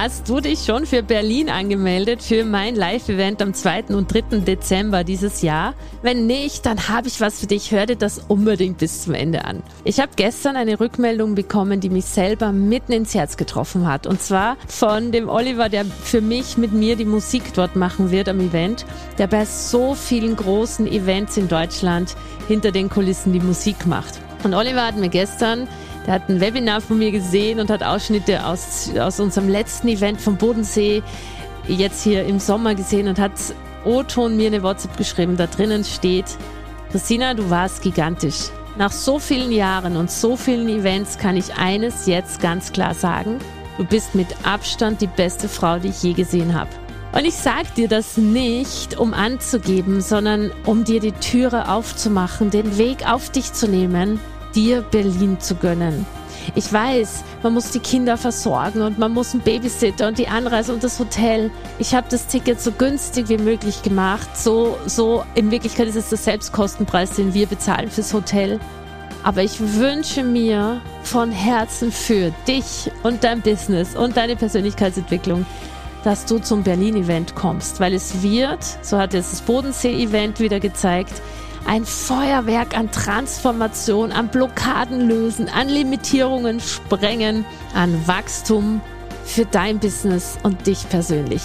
Hast du dich schon für Berlin angemeldet für mein Live-Event am 2. und 3. Dezember dieses Jahr? Wenn nicht, dann habe ich was für dich. Hör dir das unbedingt bis zum Ende an. Ich habe gestern eine Rückmeldung bekommen, die mich selber mitten ins Herz getroffen hat. Und zwar von dem Oliver, der für mich mit mir die Musik dort machen wird am Event, der bei so vielen großen Events in Deutschland hinter den Kulissen die Musik macht. Und Oliver hat mir gestern der hat ein Webinar von mir gesehen und hat Ausschnitte aus, aus unserem letzten Event vom Bodensee jetzt hier im Sommer gesehen und hat O-Ton mir eine WhatsApp geschrieben. Da drinnen steht, Christina, du warst gigantisch. Nach so vielen Jahren und so vielen Events kann ich eines jetzt ganz klar sagen. Du bist mit Abstand die beste Frau, die ich je gesehen habe. Und ich sag dir das nicht, um anzugeben, sondern um dir die Türe aufzumachen, den Weg auf dich zu nehmen dir Berlin zu gönnen. Ich weiß, man muss die Kinder versorgen und man muss einen Babysitter und die Anreise und das Hotel. Ich habe das Ticket so günstig wie möglich gemacht. So, so, in Wirklichkeit ist es der Selbstkostenpreis, den wir bezahlen fürs Hotel. Aber ich wünsche mir von Herzen für dich und dein Business und deine Persönlichkeitsentwicklung, dass du zum Berlin-Event kommst, weil es wird, so hat es das Bodensee-Event wieder gezeigt, ein Feuerwerk an Transformation, an Blockaden lösen, an Limitierungen sprengen, an Wachstum für dein Business und dich persönlich.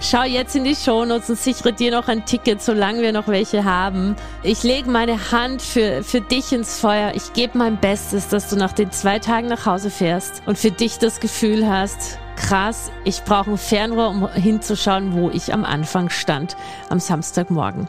Schau jetzt in die Shownotes und sichere dir noch ein Ticket, solange wir noch welche haben. Ich lege meine Hand für, für dich ins Feuer. Ich gebe mein Bestes, dass du nach den zwei Tagen nach Hause fährst und für dich das Gefühl hast, krass, ich brauche ein Fernrohr, um hinzuschauen, wo ich am Anfang stand, am Samstagmorgen.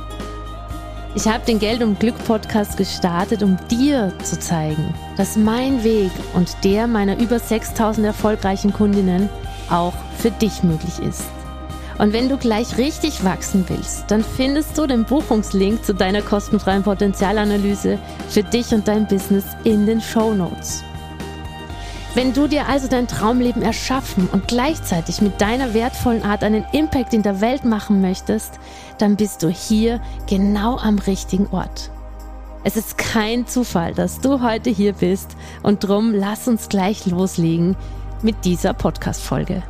Ich habe den Geld und Glück Podcast gestartet, um dir zu zeigen, dass mein Weg und der meiner über 6000 erfolgreichen Kundinnen auch für dich möglich ist. Und wenn du gleich richtig wachsen willst, dann findest du den Buchungslink zu deiner kostenfreien Potenzialanalyse für dich und dein Business in den Show Notes. Wenn du dir also dein Traumleben erschaffen und gleichzeitig mit deiner wertvollen Art einen Impact in der Welt machen möchtest, dann bist du hier genau am richtigen Ort. Es ist kein Zufall, dass du heute hier bist und drum lass uns gleich loslegen mit dieser Podcast-Folge.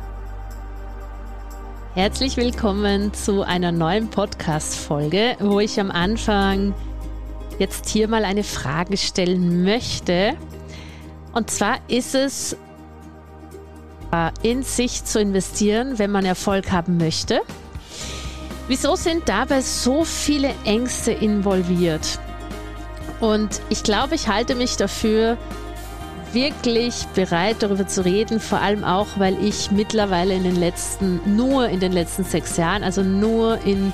Herzlich willkommen zu einer neuen Podcast-Folge, wo ich am Anfang jetzt hier mal eine Frage stellen möchte, und zwar ist es äh, in sich zu investieren, wenn man Erfolg haben möchte. Wieso sind dabei so viele Ängste involviert? Und ich glaube, ich halte mich dafür wirklich bereit, darüber zu reden, vor allem auch, weil ich mittlerweile in den letzten, nur in den letzten sechs Jahren, also nur in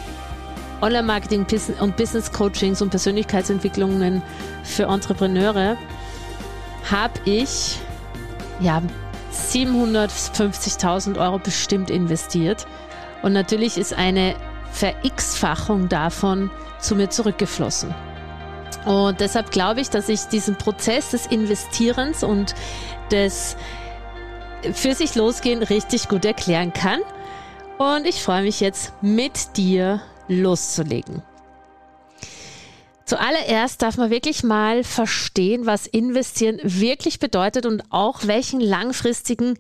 Online-Marketing und Business-Coachings und Persönlichkeitsentwicklungen für Entrepreneure habe ich ja 750.000 Euro bestimmt investiert. Und natürlich ist eine Ver-X-Fachung davon zu mir zurückgeflossen. Und deshalb glaube ich, dass ich diesen Prozess des Investierens und des für sich losgehen richtig gut erklären kann. Und ich freue mich jetzt mit dir loszulegen. Zuallererst darf man wirklich mal verstehen, was investieren wirklich bedeutet und auch welchen langfristigen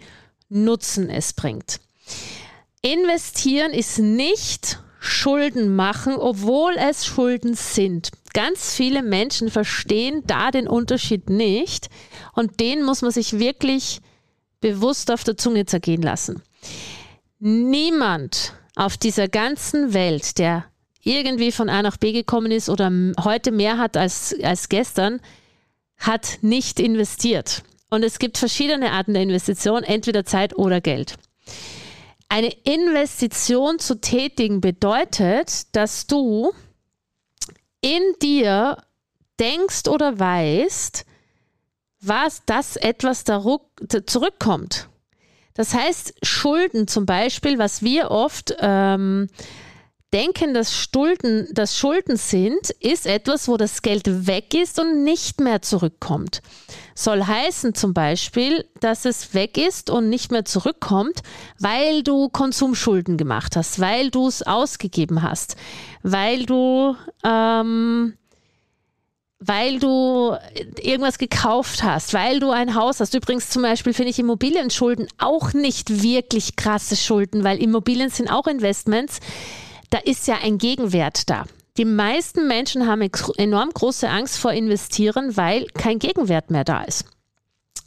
Nutzen es bringt. Investieren ist nicht Schulden machen, obwohl es Schulden sind. Ganz viele Menschen verstehen da den Unterschied nicht und den muss man sich wirklich bewusst auf der Zunge zergehen lassen. Niemand auf dieser ganzen Welt, der irgendwie von A nach B gekommen ist oder heute mehr hat als, als gestern, hat nicht investiert. Und es gibt verschiedene Arten der Investition, entweder Zeit oder Geld. Eine Investition zu tätigen bedeutet, dass du in dir denkst oder weißt, was das etwas zurückkommt. Das heißt, Schulden zum Beispiel, was wir oft ähm, denken, dass Schulden, dass Schulden sind, ist etwas, wo das Geld weg ist und nicht mehr zurückkommt. Soll heißen zum Beispiel, dass es weg ist und nicht mehr zurückkommt, weil du Konsumschulden gemacht hast, weil du es ausgegeben hast, weil du ähm, weil du irgendwas gekauft hast, weil du ein Haus hast. Übrigens zum Beispiel finde ich Immobilienschulden auch nicht wirklich krasse Schulden, weil Immobilien sind auch Investments. Da ist ja ein Gegenwert da. Die meisten Menschen haben enorm große Angst vor Investieren, weil kein Gegenwert mehr da ist.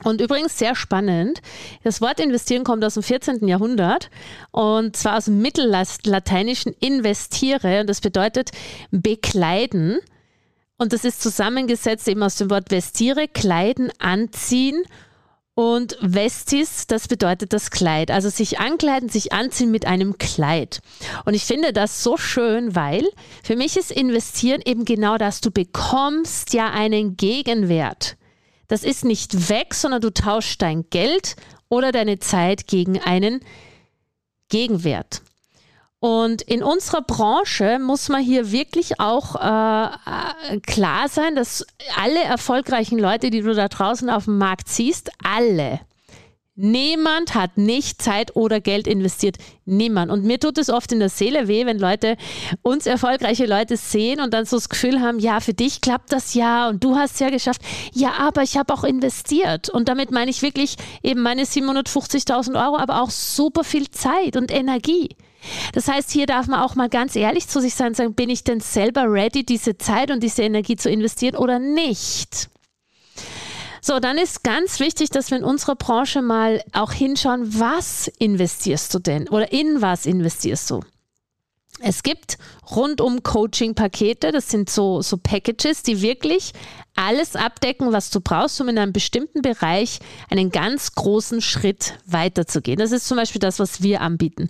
Und übrigens sehr spannend, das Wort investieren kommt aus dem 14. Jahrhundert und zwar aus dem mittellateinischen investiere und das bedeutet bekleiden. Und das ist zusammengesetzt eben aus dem Wort vestire, kleiden, anziehen. Und vestis, das bedeutet das Kleid. Also sich ankleiden, sich anziehen mit einem Kleid. Und ich finde das so schön, weil für mich ist investieren eben genau das. Du bekommst ja einen Gegenwert. Das ist nicht weg, sondern du tauschst dein Geld oder deine Zeit gegen einen Gegenwert. Und in unserer Branche muss man hier wirklich auch äh, klar sein, dass alle erfolgreichen Leute, die du da draußen auf dem Markt siehst, alle, Niemand hat nicht Zeit oder Geld investiert. Niemand. Und mir tut es oft in der Seele weh, wenn Leute, uns erfolgreiche Leute sehen und dann so das Gefühl haben, ja, für dich klappt das ja und du hast es ja geschafft. Ja, aber ich habe auch investiert. Und damit meine ich wirklich eben meine 750.000 Euro, aber auch super viel Zeit und Energie. Das heißt, hier darf man auch mal ganz ehrlich zu sich sein und sagen, bin ich denn selber ready, diese Zeit und diese Energie zu investieren oder nicht? So, dann ist ganz wichtig, dass wir in unserer Branche mal auch hinschauen, was investierst du denn oder in was investierst du? Es gibt rundum Coaching-Pakete, das sind so, so Packages, die wirklich alles abdecken, was du brauchst, um in einem bestimmten Bereich einen ganz großen Schritt weiterzugehen. Das ist zum Beispiel das, was wir anbieten.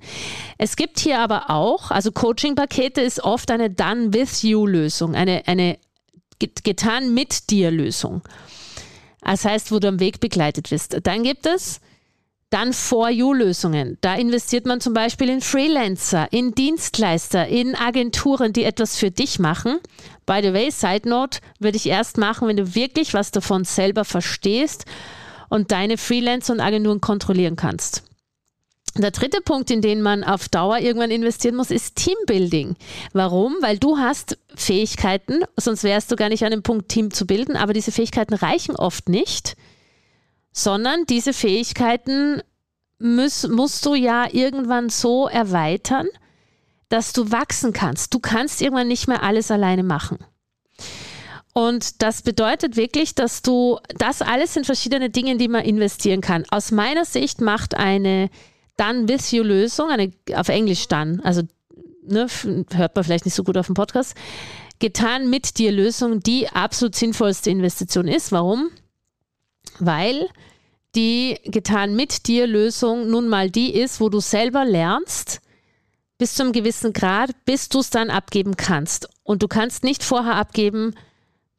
Es gibt hier aber auch, also Coaching-Pakete ist oft eine Done-with-you-Lösung, eine, eine getan mit dir Lösung. Das heißt, wo du am Weg begleitet wirst. Dann gibt es dann For-You-Lösungen. Da investiert man zum Beispiel in Freelancer, in Dienstleister, in Agenturen, die etwas für dich machen. By the way, Side Note würde ich erst machen, wenn du wirklich was davon selber verstehst und deine Freelancer und Agenturen kontrollieren kannst. Der dritte Punkt, in den man auf Dauer irgendwann investieren muss, ist Teambuilding. Warum? Weil du hast Fähigkeiten, sonst wärst du gar nicht an dem Punkt, Team zu bilden, aber diese Fähigkeiten reichen oft nicht, sondern diese Fähigkeiten muss, musst du ja irgendwann so erweitern, dass du wachsen kannst. Du kannst irgendwann nicht mehr alles alleine machen. Und das bedeutet wirklich, dass du, das alles sind verschiedene Dinge, in die man investieren kann. Aus meiner Sicht macht eine dann with you Lösung, eine, auf Englisch dann, also ne, hört man vielleicht nicht so gut auf dem Podcast, getan mit dir Lösung die absolut sinnvollste Investition ist. Warum? Weil die getan mit dir Lösung nun mal die ist, wo du selber lernst, bis zu einem gewissen Grad, bis du es dann abgeben kannst. Und du kannst nicht vorher abgeben,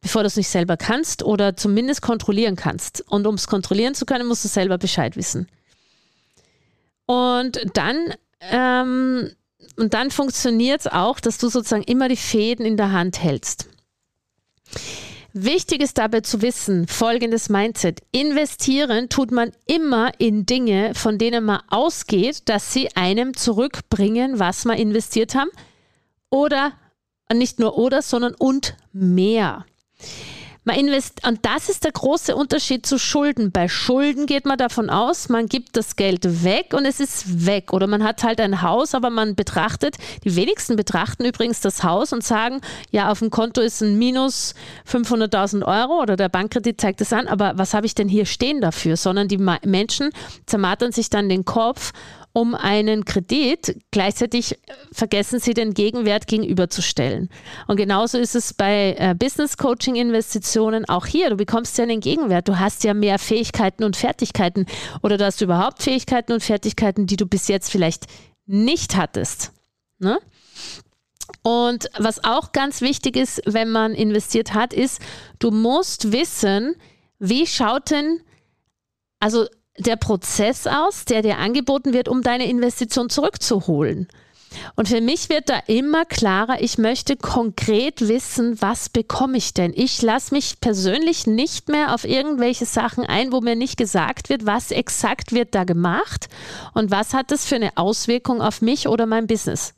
bevor du es nicht selber kannst oder zumindest kontrollieren kannst. Und um es kontrollieren zu können, musst du selber Bescheid wissen. Und dann, ähm, und dann funktioniert es auch, dass du sozusagen immer die Fäden in der Hand hältst. Wichtig ist dabei zu wissen, folgendes Mindset. Investieren tut man immer in Dinge, von denen man ausgeht, dass sie einem zurückbringen, was man investiert haben. Oder nicht nur oder, sondern und mehr. Man invest und das ist der große Unterschied zu Schulden. Bei Schulden geht man davon aus, man gibt das Geld weg und es ist weg. Oder man hat halt ein Haus, aber man betrachtet, die wenigsten betrachten übrigens das Haus und sagen, ja, auf dem Konto ist ein Minus 500.000 Euro oder der Bankkredit zeigt es an, aber was habe ich denn hier stehen dafür? Sondern die Menschen zermatern sich dann den Kopf um einen Kredit. Gleichzeitig vergessen sie den Gegenwert gegenüberzustellen. Und genauso ist es bei äh, Business Coaching Investitionen auch hier. Du bekommst ja einen Gegenwert. Du hast ja mehr Fähigkeiten und Fertigkeiten oder du hast überhaupt Fähigkeiten und Fertigkeiten, die du bis jetzt vielleicht nicht hattest. Ne? Und was auch ganz wichtig ist, wenn man investiert hat, ist, du musst wissen, wie schaut denn also der Prozess aus, der dir angeboten wird, um deine Investition zurückzuholen. Und für mich wird da immer klarer, ich möchte konkret wissen, was bekomme ich denn? Ich lasse mich persönlich nicht mehr auf irgendwelche Sachen ein, wo mir nicht gesagt wird, was exakt wird da gemacht und was hat das für eine Auswirkung auf mich oder mein Business.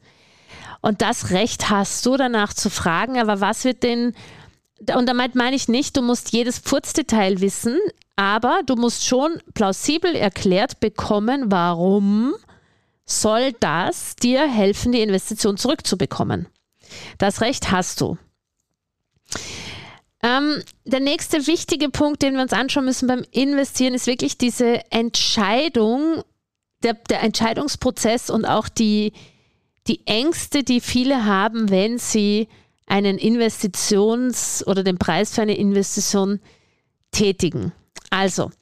Und das Recht hast du danach zu fragen, aber was wird denn, und damit meine ich nicht, du musst jedes Purzdetail wissen, aber du musst schon plausibel erklärt bekommen, warum soll das dir helfen, die Investition zurückzubekommen. Das Recht hast du. Ähm, der nächste wichtige Punkt, den wir uns anschauen müssen beim Investieren, ist wirklich diese Entscheidung, der, der Entscheidungsprozess und auch die, die Ängste, die viele haben, wenn sie einen Investitions- oder den Preis für eine Investition tätigen. Also,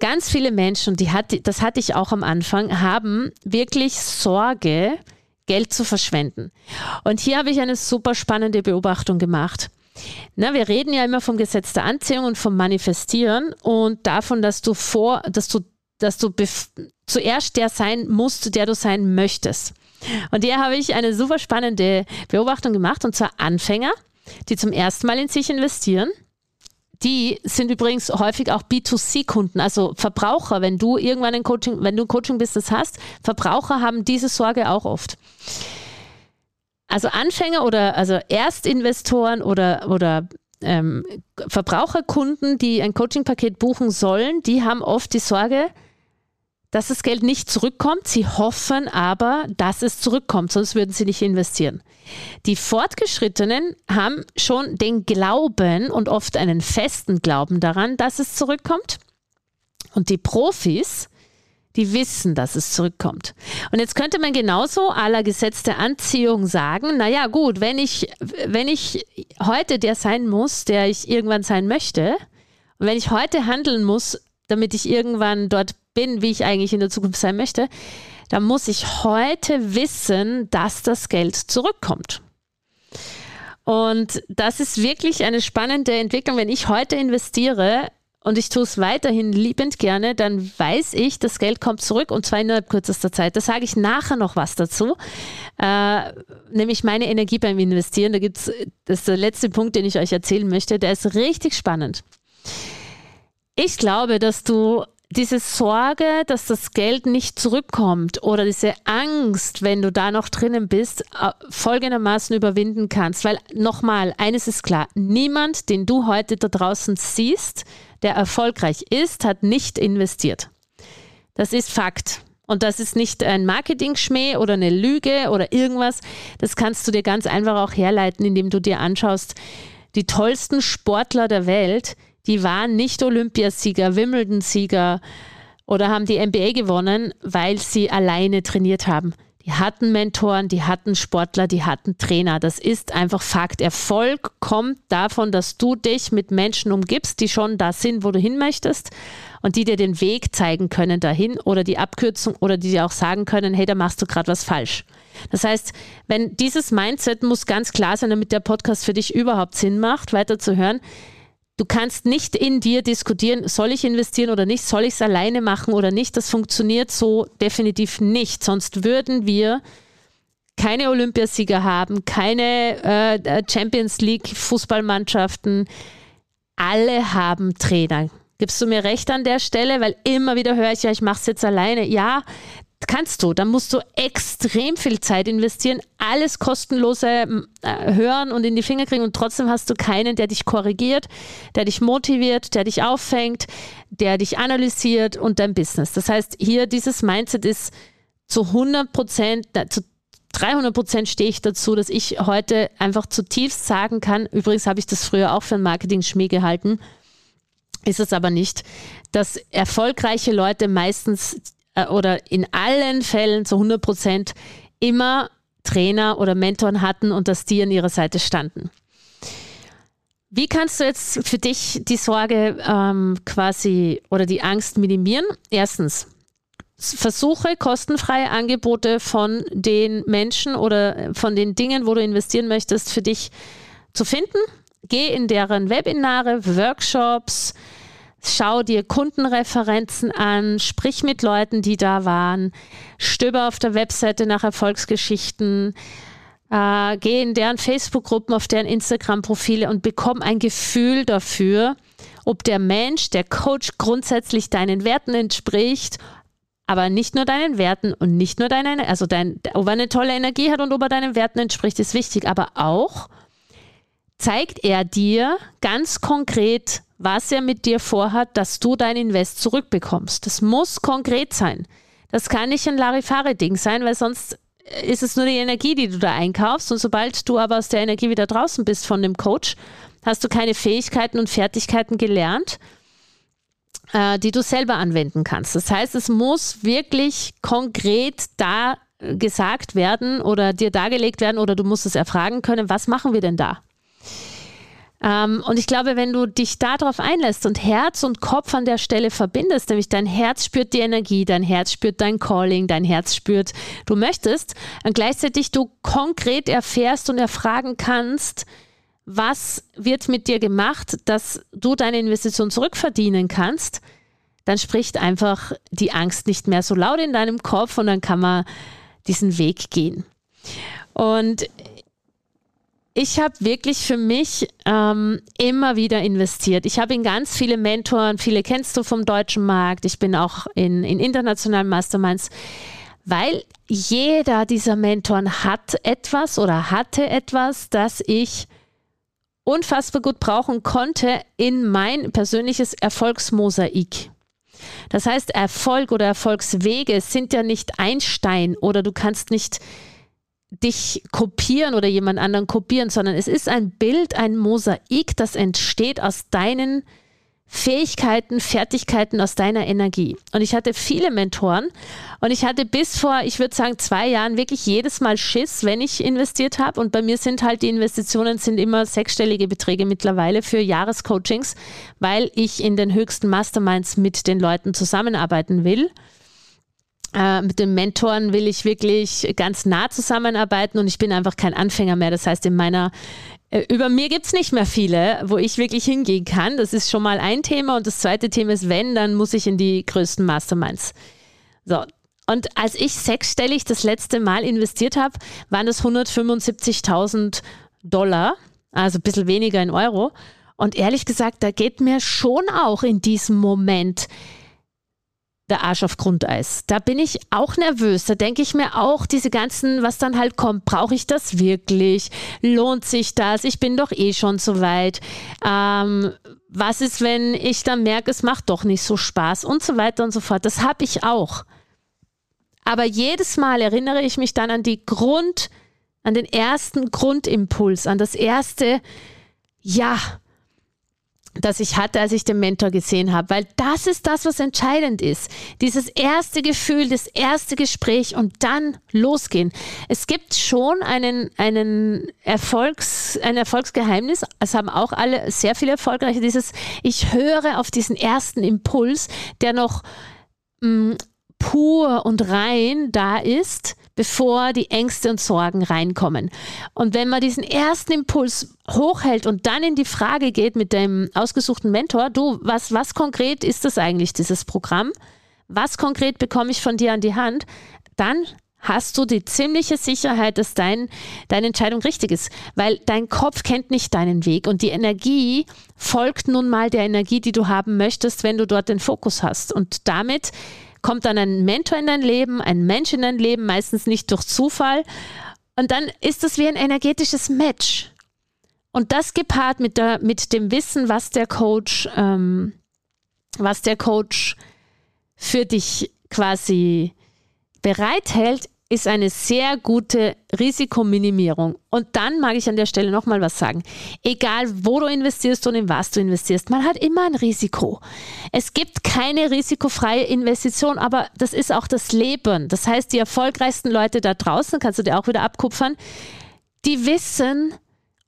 ganz viele Menschen, die hat, das hatte ich auch am Anfang, haben wirklich Sorge, Geld zu verschwenden. Und hier habe ich eine super spannende Beobachtung gemacht. Na, wir reden ja immer vom Gesetz der Anziehung und vom Manifestieren und davon, dass du vor, dass du, dass du zuerst der sein musst, der du sein möchtest. Und hier habe ich eine super spannende Beobachtung gemacht, und zwar Anfänger, die zum ersten Mal in sich investieren. Die sind übrigens häufig auch B2C-Kunden, also Verbraucher. Wenn du irgendwann ein Coaching, wenn du ein Coaching-Business hast, Verbraucher haben diese Sorge auch oft. Also Anfänger oder also Erstinvestoren oder, oder ähm, Verbraucherkunden, die ein Coaching-Paket buchen sollen, die haben oft die Sorge, dass das Geld nicht zurückkommt. Sie hoffen aber, dass es zurückkommt, sonst würden sie nicht investieren. Die Fortgeschrittenen haben schon den Glauben und oft einen festen Glauben daran, dass es zurückkommt. Und die Profis, die wissen, dass es zurückkommt. Und jetzt könnte man genauso aller Gesetz der Anziehung sagen, naja gut, wenn ich, wenn ich heute der sein muss, der ich irgendwann sein möchte, wenn ich heute handeln muss, damit ich irgendwann dort bin, wie ich eigentlich in der Zukunft sein möchte, dann muss ich heute wissen, dass das Geld zurückkommt. Und das ist wirklich eine spannende Entwicklung. Wenn ich heute investiere und ich tue es weiterhin liebend gerne, dann weiß ich, das Geld kommt zurück und zwar innerhalb kürzester Zeit. Da sage ich nachher noch was dazu, äh, nämlich meine Energie beim Investieren. Da gibt es, das ist der letzte Punkt, den ich euch erzählen möchte, der ist richtig spannend. Ich glaube, dass du diese Sorge, dass das Geld nicht zurückkommt oder diese Angst, wenn du da noch drinnen bist, äh, folgendermaßen überwinden kannst. Weil nochmal, eines ist klar, niemand, den du heute da draußen siehst, der erfolgreich ist, hat nicht investiert. Das ist Fakt. Und das ist nicht ein Marketing-Schmäh oder eine Lüge oder irgendwas. Das kannst du dir ganz einfach auch herleiten, indem du dir anschaust, die tollsten Sportler der Welt, die waren nicht Olympiasieger, Wimbledon-Sieger oder haben die NBA gewonnen, weil sie alleine trainiert haben. Die hatten Mentoren, die hatten Sportler, die hatten Trainer. Das ist einfach Fakt. Erfolg kommt davon, dass du dich mit Menschen umgibst, die schon da sind, wo du hin möchtest und die dir den Weg zeigen können dahin oder die Abkürzung oder die dir auch sagen können, hey, da machst du gerade was falsch. Das heißt, wenn dieses Mindset muss ganz klar sein, damit der Podcast für dich überhaupt Sinn macht, weiter zu hören, Du kannst nicht in dir diskutieren, soll ich investieren oder nicht, soll ich es alleine machen oder nicht. Das funktioniert so definitiv nicht. Sonst würden wir keine Olympiasieger haben, keine äh, Champions League Fußballmannschaften. Alle haben Trainer. Gibst du mir recht an der Stelle? Weil immer wieder höre ich ja, ich mache es jetzt alleine. Ja, kannst du. Dann musst du extrem viel Zeit investieren, alles kostenlose äh, hören und in die Finger kriegen und trotzdem hast du keinen, der dich korrigiert, der dich motiviert, der dich auffängt, der dich analysiert und dein Business. Das heißt, hier dieses Mindset ist zu 100 Prozent, zu 300 Prozent stehe ich dazu, dass ich heute einfach zutiefst sagen kann, übrigens habe ich das früher auch für ein Marketing-Schmäh gehalten, ist es aber nicht, dass erfolgreiche Leute meistens äh, oder in allen Fällen zu 100 Prozent immer Trainer oder Mentoren hatten und dass die an ihrer Seite standen. Wie kannst du jetzt für dich die Sorge ähm, quasi oder die Angst minimieren? Erstens, versuche kostenfreie Angebote von den Menschen oder von den Dingen, wo du investieren möchtest, für dich zu finden. Geh in deren Webinare, Workshops, schau dir Kundenreferenzen an, sprich mit Leuten, die da waren, stöber auf der Webseite nach Erfolgsgeschichten, äh, geh in deren Facebook-Gruppen, auf deren Instagram-Profile und bekomm ein Gefühl dafür, ob der Mensch, der Coach grundsätzlich deinen Werten entspricht, aber nicht nur deinen Werten und nicht nur deine, also dein, ob er eine tolle Energie hat und ob er deinen Werten entspricht, ist wichtig, aber auch zeigt er dir ganz konkret, was er mit dir vorhat, dass du dein Invest zurückbekommst. Das muss konkret sein. Das kann nicht ein Larifare-Ding sein, weil sonst ist es nur die Energie, die du da einkaufst. Und sobald du aber aus der Energie wieder draußen bist von dem Coach, hast du keine Fähigkeiten und Fertigkeiten gelernt, äh, die du selber anwenden kannst. Das heißt, es muss wirklich konkret da gesagt werden oder dir dargelegt werden oder du musst es erfragen können, was machen wir denn da? Ähm, und ich glaube, wenn du dich darauf einlässt und Herz und Kopf an der Stelle verbindest, nämlich dein Herz spürt die Energie, dein Herz spürt dein Calling, dein Herz spürt, du möchtest, und gleichzeitig du konkret erfährst und erfragen kannst, was wird mit dir gemacht, dass du deine Investition zurückverdienen kannst, dann spricht einfach die Angst nicht mehr so laut in deinem Kopf und dann kann man diesen Weg gehen. Und ich habe wirklich für mich ähm, immer wieder investiert. Ich habe in ganz viele Mentoren, viele kennst du vom deutschen Markt. Ich bin auch in, in internationalen Masterminds, weil jeder dieser Mentoren hat etwas oder hatte etwas, das ich unfassbar gut brauchen konnte in mein persönliches Erfolgsmosaik. Das heißt, Erfolg oder Erfolgswege sind ja nicht ein Stein oder du kannst nicht dich kopieren oder jemand anderen kopieren, sondern es ist ein Bild, ein Mosaik, das entsteht aus deinen Fähigkeiten, Fertigkeiten, aus deiner Energie. Und ich hatte viele Mentoren und ich hatte bis vor, ich würde sagen, zwei Jahren wirklich jedes Mal Schiss, wenn ich investiert habe. Und bei mir sind halt die Investitionen sind immer sechsstellige Beträge mittlerweile für Jahrescoachings, weil ich in den höchsten Masterminds mit den Leuten zusammenarbeiten will. Äh, mit den Mentoren will ich wirklich ganz nah zusammenarbeiten und ich bin einfach kein Anfänger mehr. Das heißt, in meiner äh, über mir gibt es nicht mehr viele, wo ich wirklich hingehen kann. Das ist schon mal ein Thema. Und das zweite Thema ist, wenn, dann muss ich in die größten Masterminds. So. Und als ich sechsstellig das letzte Mal investiert habe, waren das 175.000 Dollar, also ein bisschen weniger in Euro. Und ehrlich gesagt, da geht mir schon auch in diesem Moment der Arsch auf Grundeis. Da bin ich auch nervös. Da denke ich mir auch, diese ganzen, was dann halt kommt, brauche ich das wirklich? Lohnt sich das? Ich bin doch eh schon so weit. Ähm, was ist, wenn ich dann merke, es macht doch nicht so Spaß und so weiter und so fort. Das habe ich auch. Aber jedes Mal erinnere ich mich dann an die Grund, an den ersten Grundimpuls, an das erste, ja, das ich hatte, als ich den Mentor gesehen habe, weil das ist das, was entscheidend ist. Dieses erste Gefühl, das erste Gespräch und dann losgehen. Es gibt schon einen, einen Erfolgs, ein Erfolgsgeheimnis. Es haben auch alle sehr viele erfolgreiche. Dieses, ich höre auf diesen ersten Impuls, der noch mh, mm, pur und rein da ist bevor die Ängste und Sorgen reinkommen. Und wenn man diesen ersten Impuls hochhält und dann in die Frage geht mit dem ausgesuchten Mentor, du, was, was konkret ist das eigentlich, dieses Programm? Was konkret bekomme ich von dir an die Hand? Dann hast du die ziemliche Sicherheit, dass dein, deine Entscheidung richtig ist, weil dein Kopf kennt nicht deinen Weg und die Energie folgt nun mal der Energie, die du haben möchtest, wenn du dort den Fokus hast. Und damit kommt dann ein Mentor in dein Leben, ein Mensch in dein Leben, meistens nicht durch Zufall. Und dann ist es wie ein energetisches Match. Und das gepaart mit, der, mit dem Wissen, was der Coach, ähm, was der Coach für dich quasi bereithält, ist eine sehr gute Risikominimierung. Und dann mag ich an der Stelle nochmal was sagen. Egal, wo du investierst und in was du investierst, man hat immer ein Risiko. Es gibt keine risikofreie Investition, aber das ist auch das Leben. Das heißt, die erfolgreichsten Leute da draußen, kannst du dir auch wieder abkupfern, die wissen,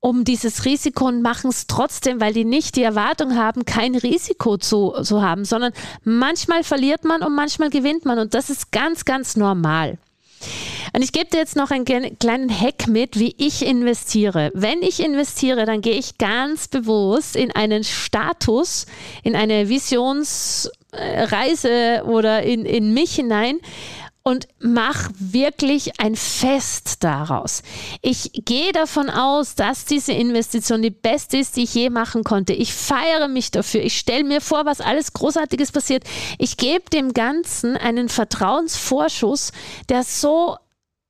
um dieses Risiko und machen es trotzdem, weil die nicht die Erwartung haben, kein Risiko zu, zu haben, sondern manchmal verliert man und manchmal gewinnt man und das ist ganz, ganz normal. Und ich gebe dir jetzt noch einen kleinen Hack mit, wie ich investiere. Wenn ich investiere, dann gehe ich ganz bewusst in einen Status, in eine Visionsreise oder in, in mich hinein und mach wirklich ein Fest daraus. Ich gehe davon aus, dass diese Investition die beste ist, die ich je machen konnte. Ich feiere mich dafür. Ich stelle mir vor, was alles Großartiges passiert. Ich gebe dem Ganzen einen Vertrauensvorschuss, der so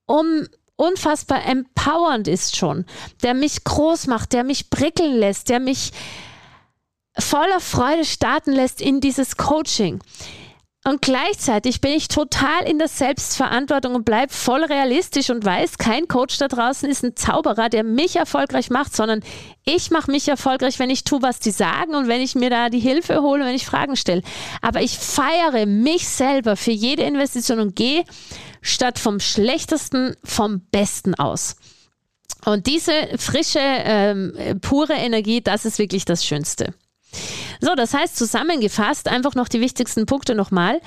um unfassbar empowernd ist schon, der mich groß macht, der mich prickeln lässt, der mich voller Freude starten lässt in dieses Coaching. Und gleichzeitig bin ich total in der Selbstverantwortung und bleibe voll realistisch und weiß, kein Coach da draußen ist ein Zauberer, der mich erfolgreich macht, sondern ich mache mich erfolgreich, wenn ich tue, was die sagen und wenn ich mir da die Hilfe hole, wenn ich Fragen stelle. Aber ich feiere mich selber für jede Investition und gehe statt vom schlechtesten vom besten aus. Und diese frische, ähm, pure Energie, das ist wirklich das Schönste. So, das heißt zusammengefasst einfach noch die wichtigsten Punkte nochmal.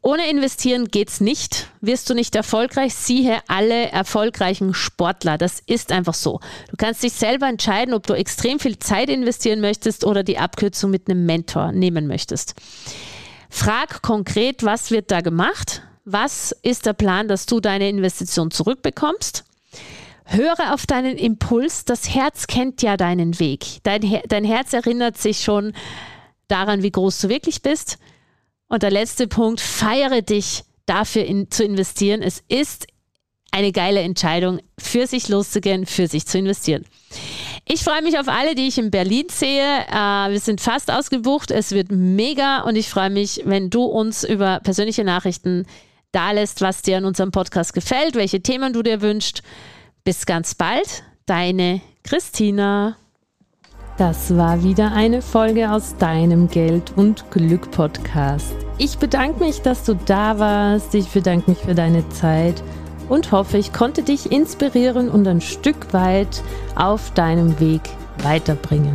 Ohne investieren geht's nicht. Wirst du nicht erfolgreich, siehe alle erfolgreichen Sportler. Das ist einfach so. Du kannst dich selber entscheiden, ob du extrem viel Zeit investieren möchtest oder die Abkürzung mit einem Mentor nehmen möchtest. Frag konkret, was wird da gemacht? Was ist der Plan, dass du deine Investition zurückbekommst? Höre auf deinen Impuls. Das Herz kennt ja deinen Weg. Dein, Her dein Herz erinnert sich schon daran, wie groß du wirklich bist. Und der letzte Punkt, feiere dich dafür in, zu investieren. Es ist eine geile Entscheidung, für sich loszugehen, für sich zu investieren. Ich freue mich auf alle, die ich in Berlin sehe. Äh, wir sind fast ausgebucht. Es wird mega und ich freue mich, wenn du uns über persönliche Nachrichten da lässt, was dir an unserem Podcast gefällt, welche Themen du dir wünschst. Bis ganz bald, deine Christina. Das war wieder eine Folge aus deinem Geld und Glück Podcast. Ich bedanke mich, dass du da warst. Ich bedanke mich für deine Zeit und hoffe, ich konnte dich inspirieren und ein Stück weit auf deinem Weg weiterbringen.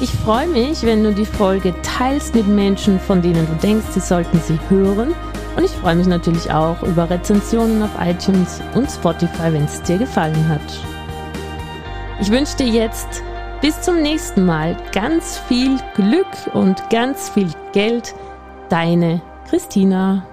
Ich freue mich, wenn du die Folge teilst mit Menschen, von denen du denkst, sie sollten sie hören und ich freue mich natürlich auch über Rezensionen auf iTunes und Spotify, wenn es dir gefallen hat. Ich wünsche dir jetzt bis zum nächsten Mal ganz viel Glück und ganz viel Geld. Deine Christina.